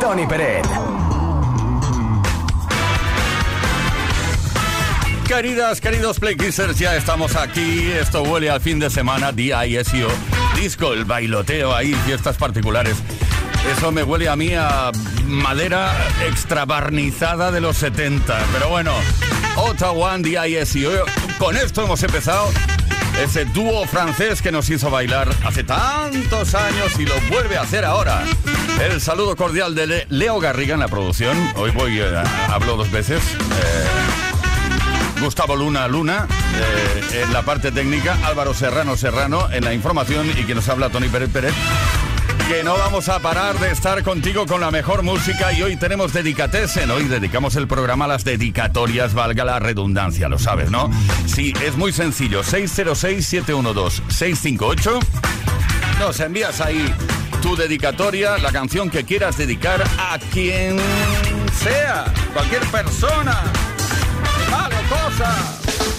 Tony Peret. Queridas, queridos Playkissers, ya estamos aquí. Esto huele al fin de semana, D.I.S.O. Disco, el bailoteo ahí, fiestas particulares. Eso me huele a mí a madera extra barnizada de los 70. Pero bueno, Ottawa, D.I.S.O. Con esto hemos empezado ese dúo francés que nos hizo bailar hace tantos años y lo vuelve a hacer ahora. El saludo cordial de Leo Garriga en la producción. Hoy voy, eh, hablo dos veces. Eh, Gustavo Luna Luna eh, en la parte técnica, Álvaro Serrano Serrano en la información y que nos habla Tony Pérez Pérez. Que no vamos a parar de estar contigo con la mejor música y hoy tenemos dedicatesen. Hoy dedicamos el programa a las dedicatorias, valga la redundancia, lo sabes, ¿no? Sí, es muy sencillo. 606-712-658. Nos envías ahí tu dedicatoria, la canción que quieras dedicar a quien sea, cualquier persona. Malo cosa.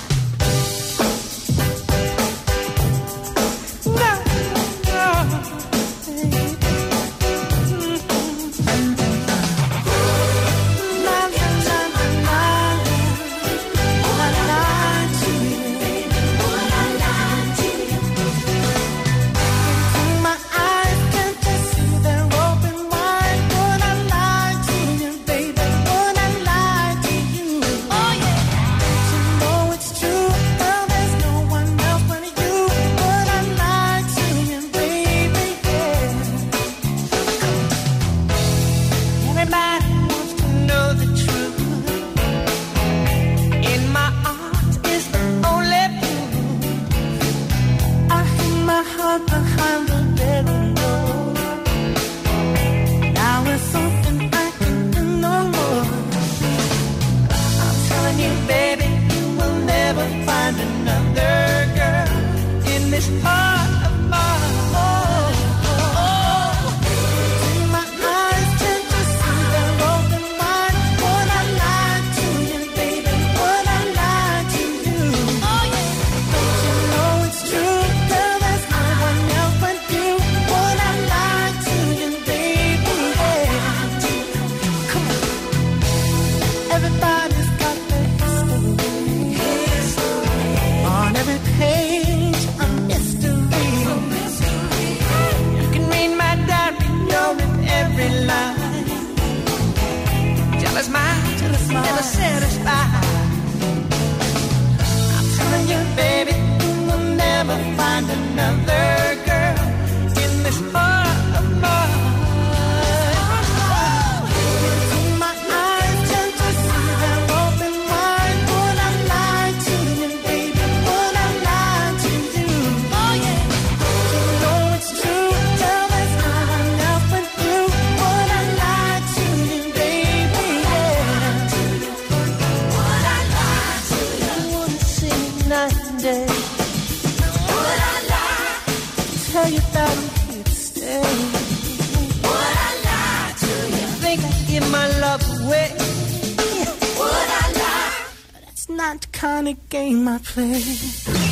Kind of game I play.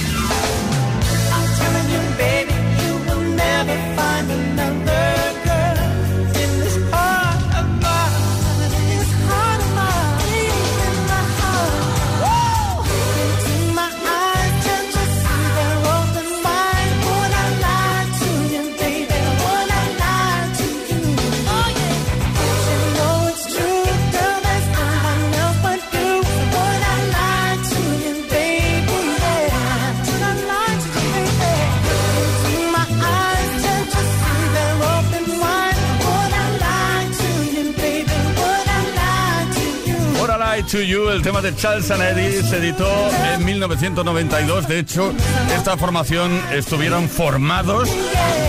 To You, el tema de Charles and Eddie, se editó en 1992. De hecho, esta formación estuvieron formados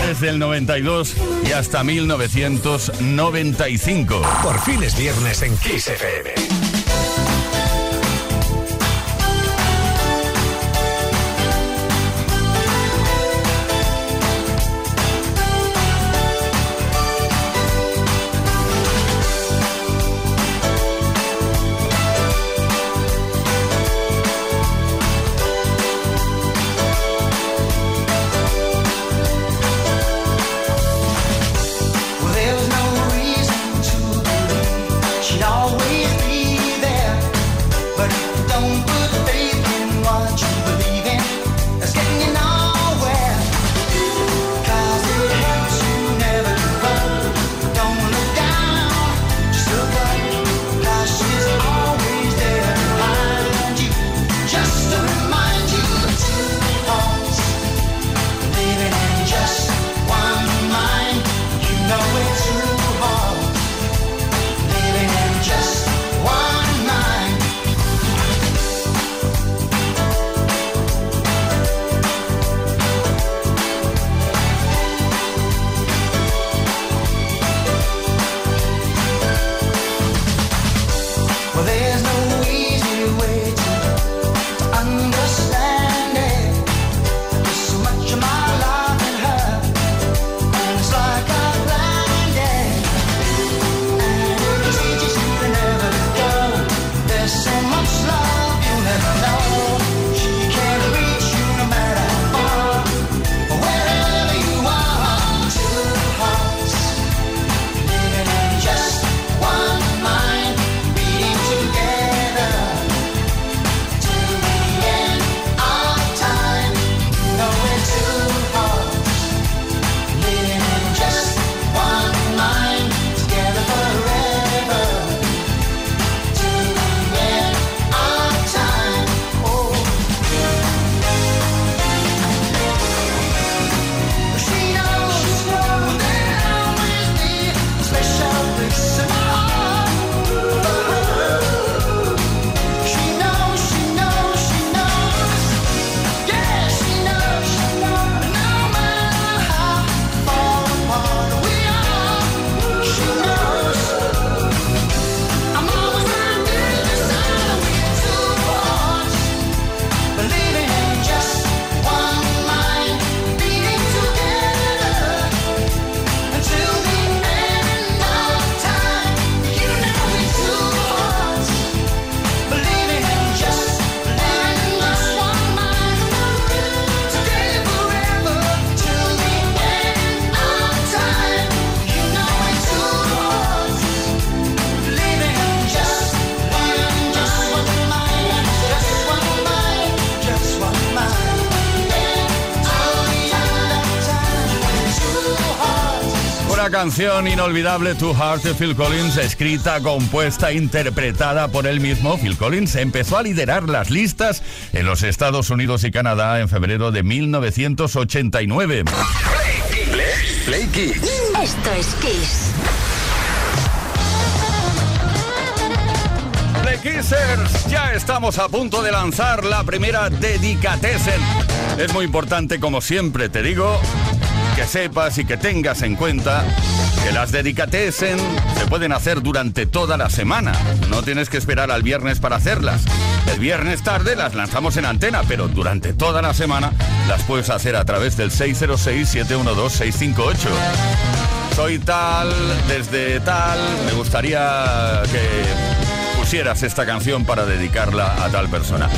desde el 92 y hasta 1995. Por fin es viernes en Kiss FM. Canción inolvidable To Heart de Phil Collins, escrita, compuesta, interpretada por él mismo, Phil Collins empezó a liderar las listas en los Estados Unidos y Canadá en febrero de 1989. Play, Kiss. Esto es Kiss. Play Kissers, ya estamos a punto de lanzar la primera Dedicatesen. Es muy importante, como siempre te digo, sepas y que tengas en cuenta que las dedicatesen se pueden hacer durante toda la semana. No tienes que esperar al viernes para hacerlas. El viernes tarde las lanzamos en antena, pero durante toda la semana las puedes hacer a través del 606-712-658. Soy tal, desde tal, me gustaría que pusieras esta canción para dedicarla a tal persona.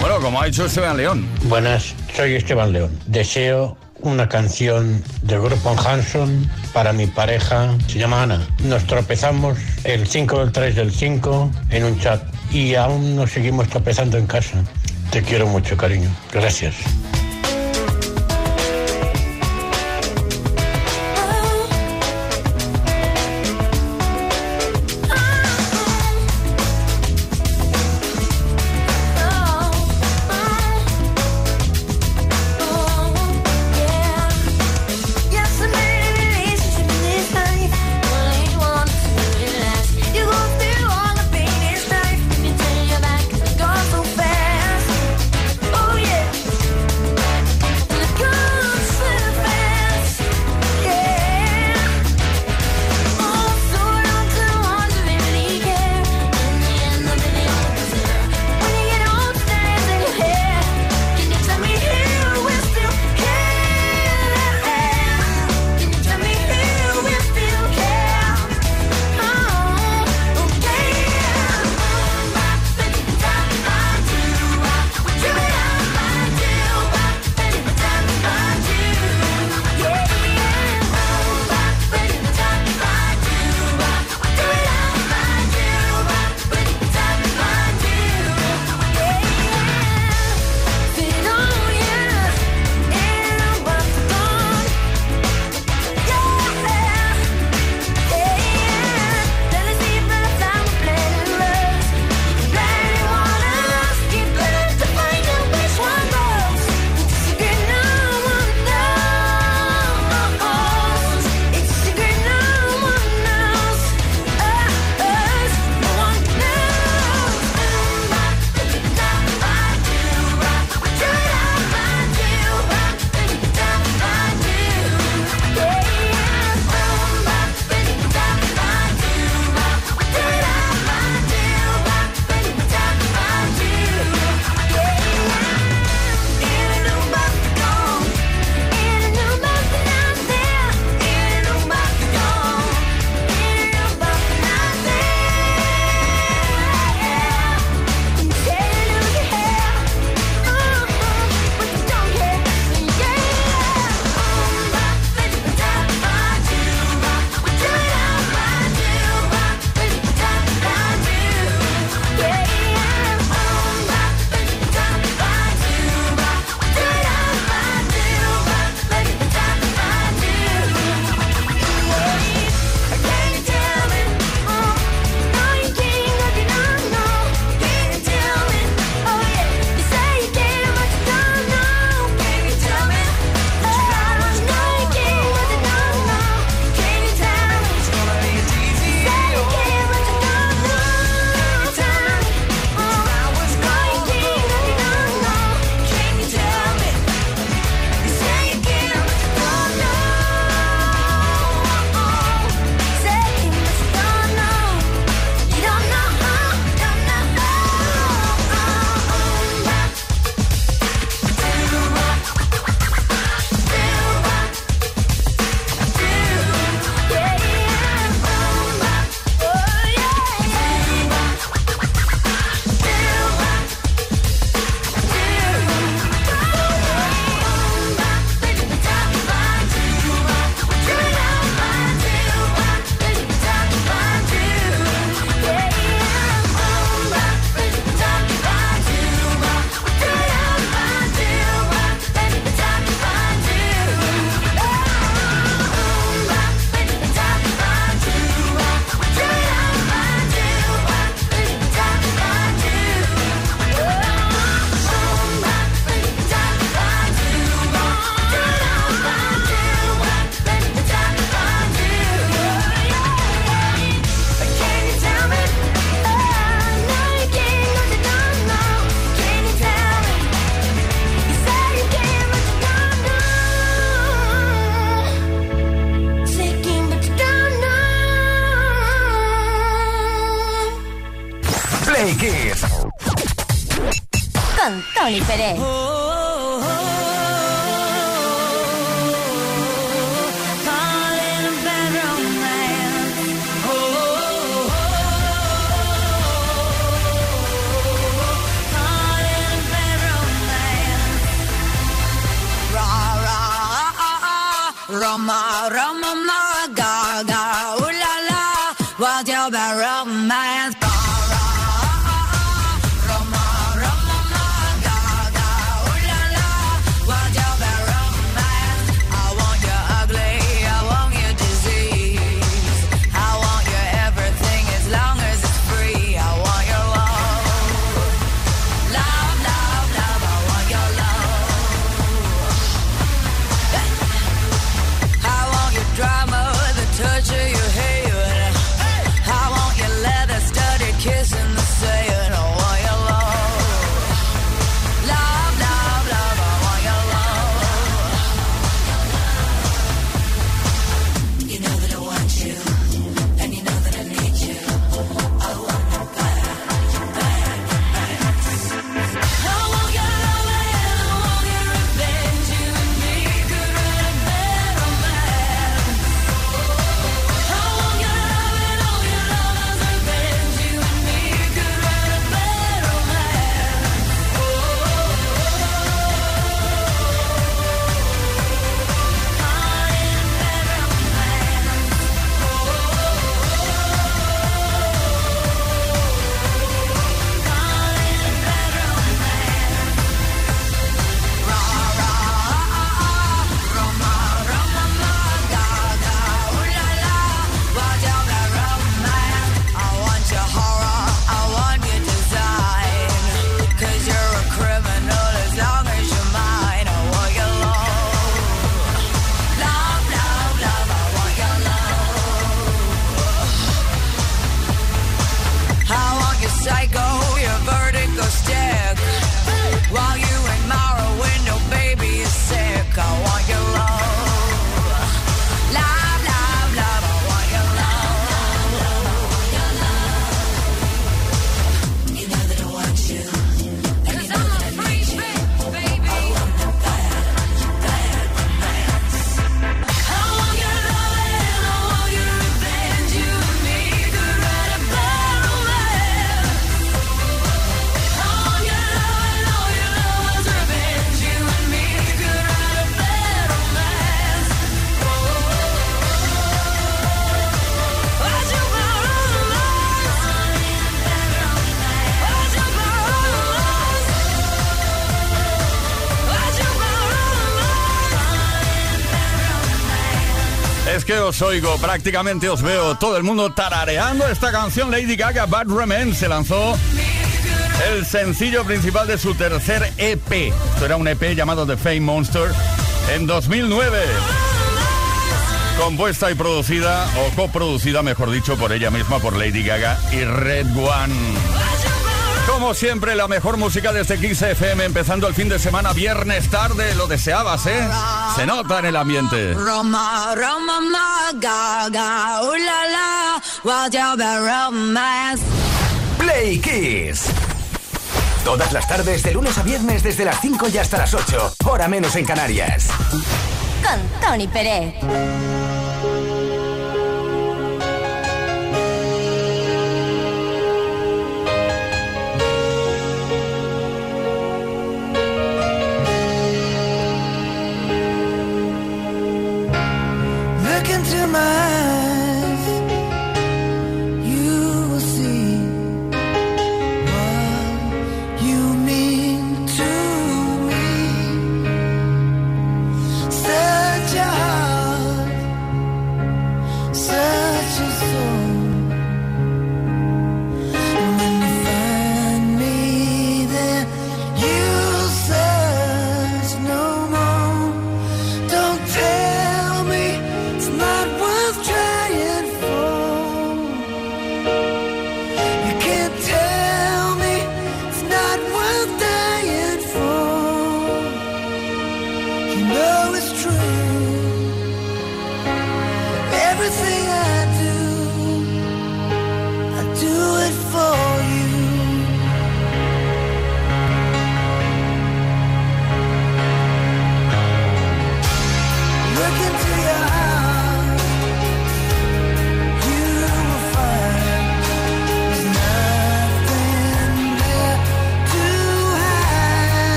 Bueno, como ha hecho Esteban León. Buenas, soy Esteban León. Deseo una canción del grupo Hanson para mi pareja, se llama Ana. Nos tropezamos el 5 del 3 del 5 en un chat y aún nos seguimos tropezando en casa. Te quiero mucho, cariño. Gracias. Os oigo, prácticamente os veo. Todo el mundo tarareando esta canción. Lady Gaga Bad Romance se lanzó el sencillo principal de su tercer EP. Esto era un EP llamado The Fame Monster en 2009. Compuesta y producida, o coproducida, mejor dicho, por ella misma, por Lady Gaga y Red One. Como siempre, la mejor música desde FM empezando el fin de semana, viernes tarde. Lo deseabas, ¿eh? Se nota en el ambiente. Roma, Roma, gaga, Play Kiss. Todas las tardes, de lunes a viernes, desde las 5 y hasta las 8. Hora menos en Canarias. Con Tony Pérez.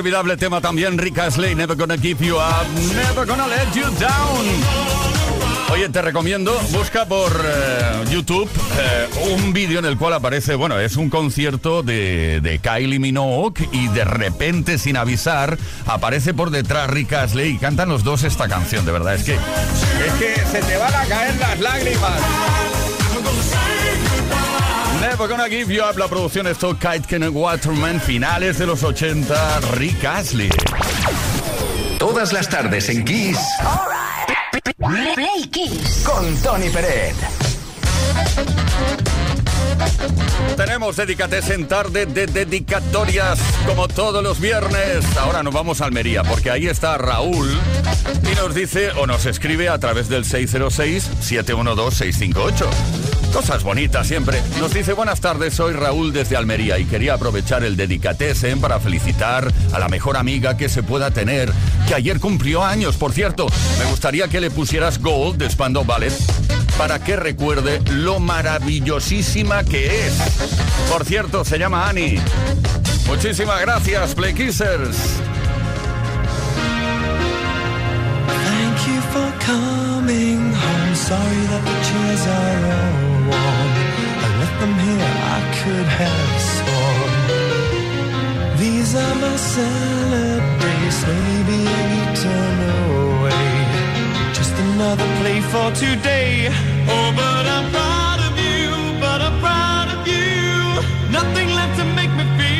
Inolvidable tema también, Rick Astley, Never Gonna Keep You Up, Never Gonna Let You Down. Oye, te recomiendo, busca por eh, YouTube eh, un vídeo en el cual aparece, bueno, es un concierto de, de Kylie Minogue y de repente, sin avisar, aparece por detrás Rick Astley y cantan los dos esta canción, de verdad, es que, es que se te van a caer las lágrimas. Never Gonna Give You Up, la producción Stock Kite Ken Waterman, finales de los 80, Rick Astley. Todas las tardes en Kiss Play Kiss. con Tony Peret. Tenemos Dedícate en tarde de dedicatorias como todos los viernes. Ahora nos vamos a Almería porque ahí está Raúl y nos dice o nos escribe a través del 606-712-658. Cosas bonitas siempre. Nos dice buenas tardes, soy Raúl desde Almería y quería aprovechar el dedicatesen para felicitar a la mejor amiga que se pueda tener, que ayer cumplió años, por cierto. Me gustaría que le pusieras Gold de Spando Ballet para que recuerde lo maravillosísima que es. Por cierto, se llama Annie. Muchísimas gracias, Play Kissers. Warm. I left them here, I could have sworn. These are my salad days, slowly being eaten away. Just another play for today. Oh, but I'm proud of you, but I'm proud of you. Nothing left to make me feel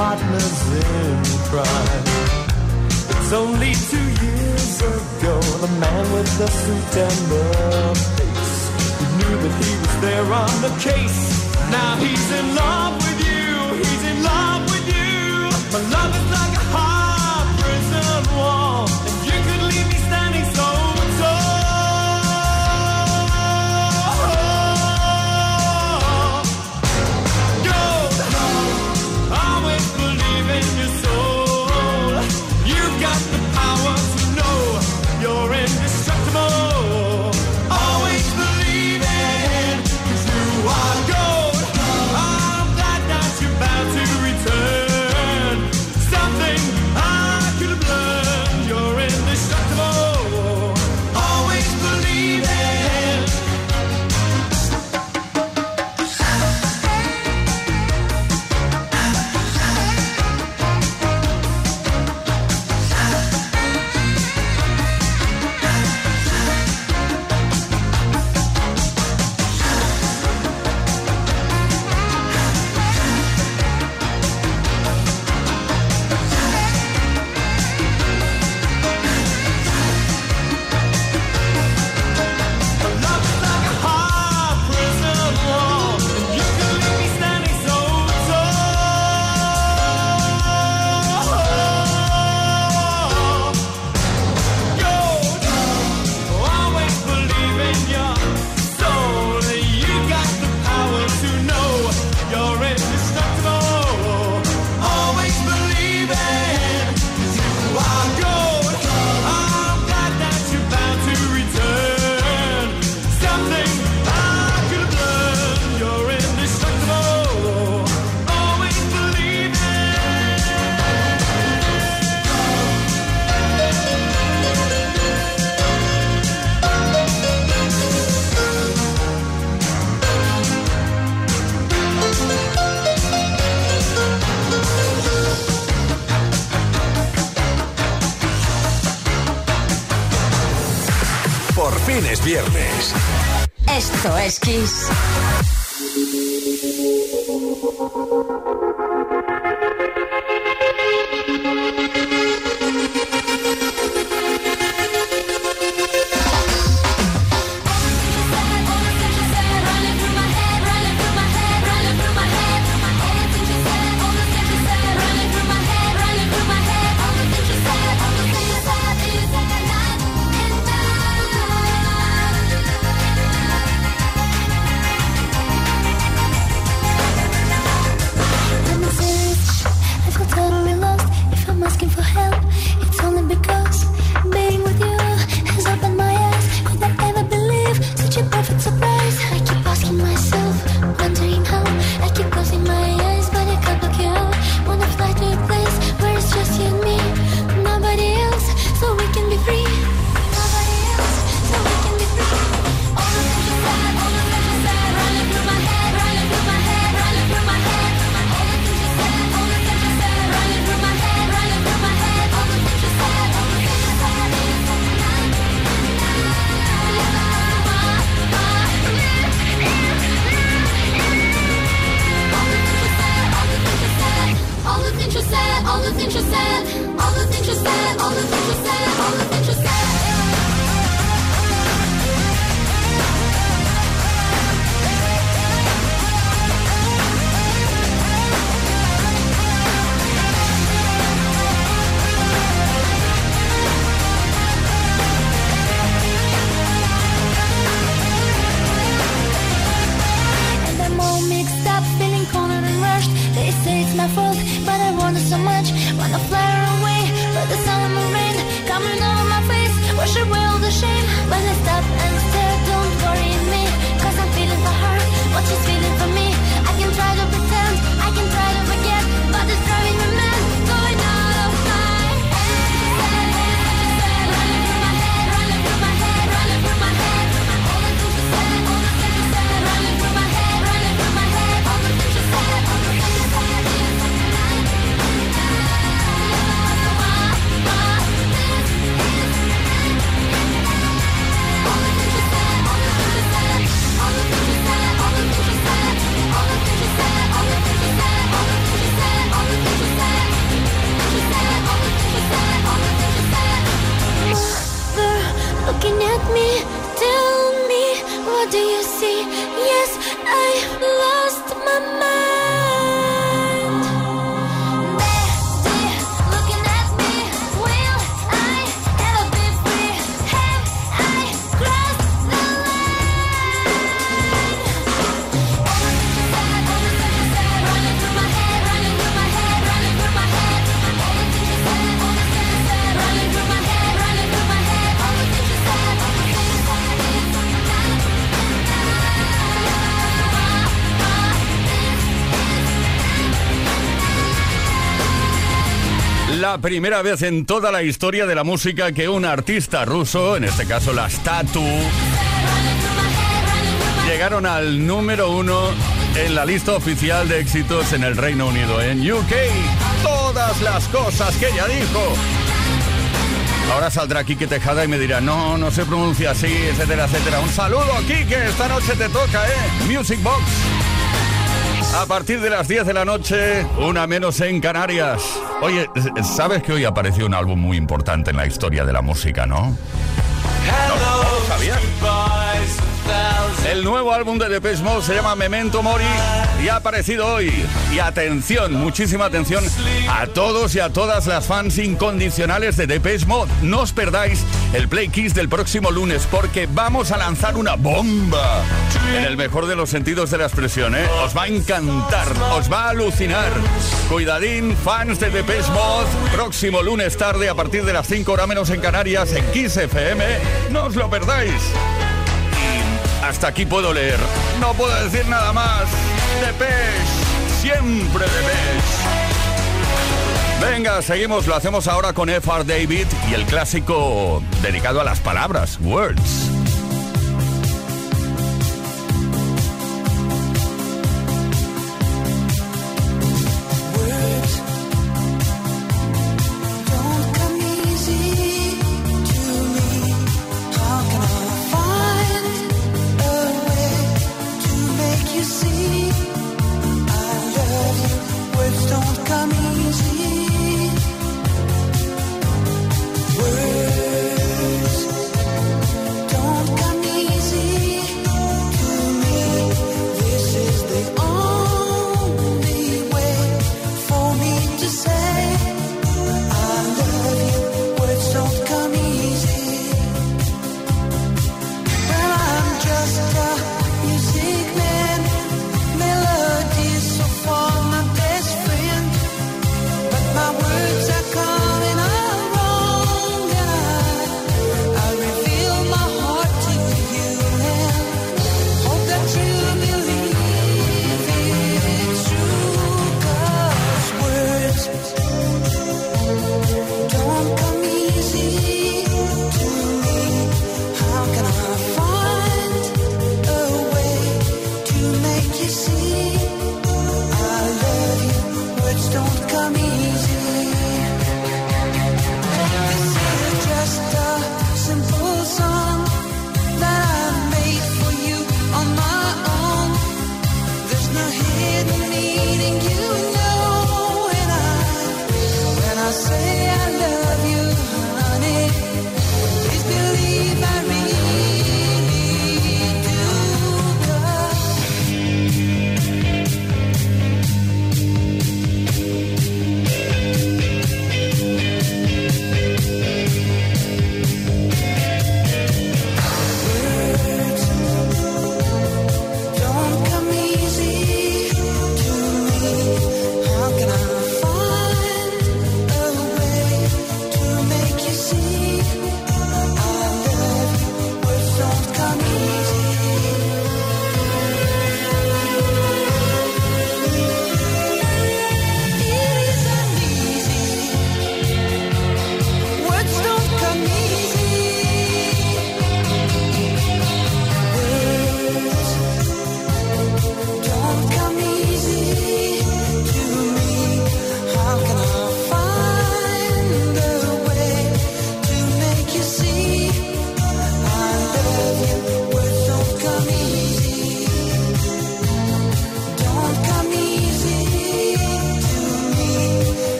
partners in crime. It's only two years ago, the man with the suit and the face. We knew that he was there on the case. Now he's in love with you, he's in love with you. My love is like Por fin es viernes. Esto es Kiss. Primera vez en toda la historia de la música que un artista ruso, en este caso la Statu, llegaron al número uno en la lista oficial de éxitos en el Reino Unido, en UK. Todas las cosas que ella dijo. Ahora saldrá Kike Tejada y me dirá, no, no se pronuncia así, etcétera, etcétera. Un saludo, Kike, esta noche te toca, ¿eh? Music Box. A partir de las 10 de la noche, una menos en Canarias. Oye, ¿sabes que hoy apareció un álbum muy importante en la historia de la música, no? El nuevo álbum de Depeche Mode se llama Memento Mori y ha aparecido hoy. Y atención, muchísima atención a todos y a todas las fans incondicionales de Depeche Mode. No os perdáis el Play Kiss del próximo lunes porque vamos a lanzar una bomba. En el mejor de los sentidos de la expresión, ¿eh? Os va a encantar, os va a alucinar. Cuidadín, fans de Depeche Mode, próximo lunes tarde a partir de las 5 horas menos en Canarias en Kiss FM. No os lo perdáis. Hasta aquí puedo leer. No puedo decir nada más. Depeche. Siempre Depeche. Venga, seguimos. Lo hacemos ahora con F.R. David y el clásico dedicado a las palabras, Words.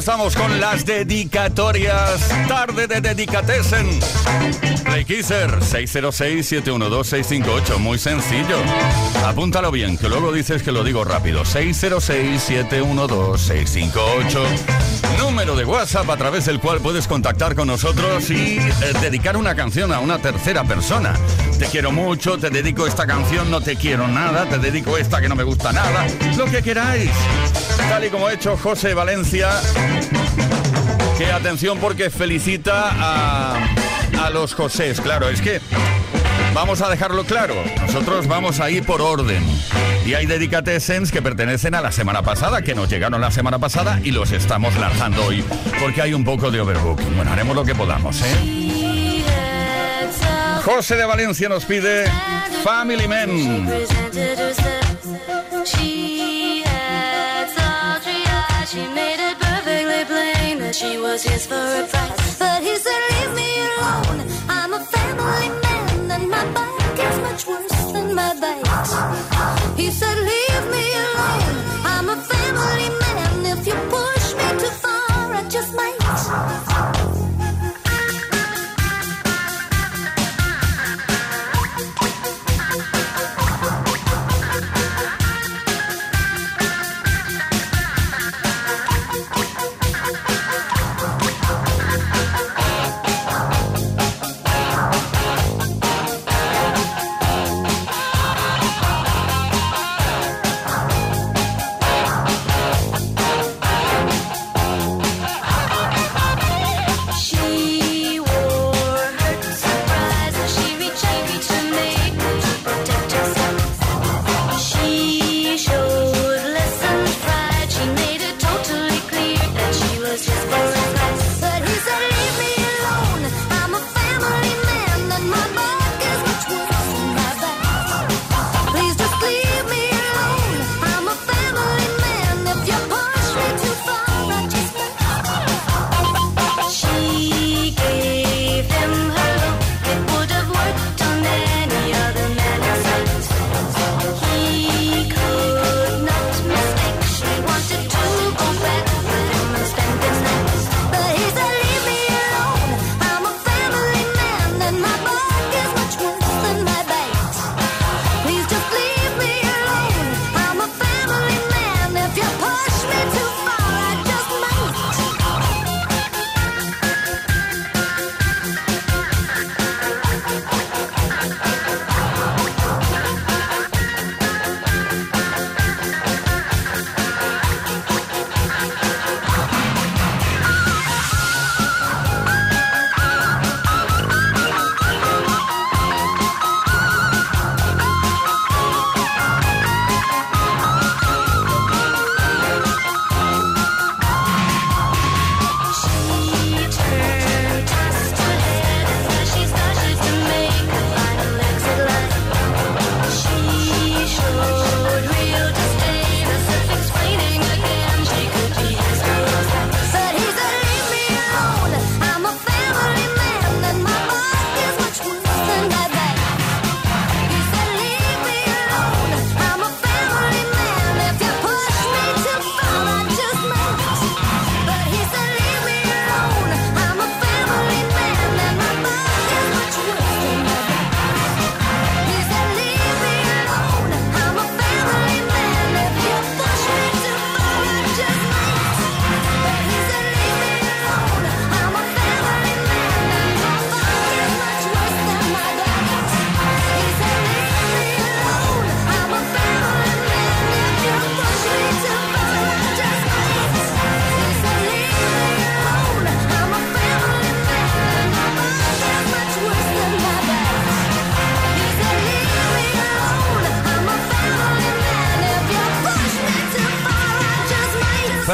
estamos con las dedicatorias. Tarde de Dedicatesen. Play 606-712-658. Muy sencillo. Apúntalo bien, que luego dices que lo digo rápido. 606-712-658. Número de WhatsApp a través del cual puedes contactar con nosotros y eh, dedicar una canción a una tercera persona te quiero mucho, te dedico esta canción, no te quiero nada, te dedico esta que no me gusta nada, lo que queráis. Tal y como ha hecho José Valencia, que atención porque felicita a, a los Josés, claro, es que Vamos a dejarlo claro, nosotros vamos a ir por orden. Y hay Dedicate Essence que pertenecen a la semana pasada, que nos llegaron la semana pasada y los estamos lanzando hoy, porque hay un poco de overbooking. Bueno, haremos lo que podamos, ¿eh? José de Valencia nos pide Family Men. She made it perfectly plain that she was his for a.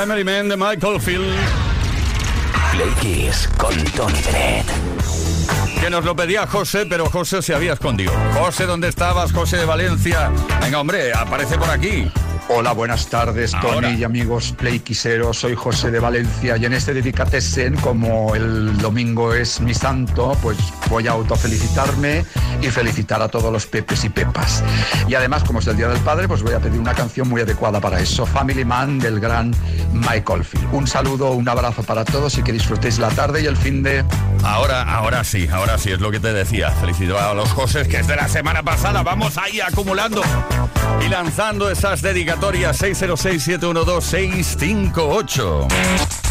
Family Man de Mike Oldfield. Play Kiss con Tony Pérez. Que nos lo pedía José, pero José se había escondido. José, ¿dónde estabas? José de Valencia. Venga, hombre, aparece por aquí. Hola, buenas tardes, Ahora. Tony y amigos playquiseros. Soy José de Valencia y en este Dedicatesen, como el domingo es mi santo, pues Voy a autofelicitarme y felicitar a todos los pepes y pepas. Y además, como es el Día del Padre, pues voy a pedir una canción muy adecuada para eso, Family Man del gran Mike Oldfield. Un saludo, un abrazo para todos y que disfrutéis la tarde y el fin de... Ahora, ahora sí, ahora sí, es lo que te decía. Felicito a los José, que es de la semana pasada. Vamos ahí acumulando y lanzando esas dedicatorias 606 712 658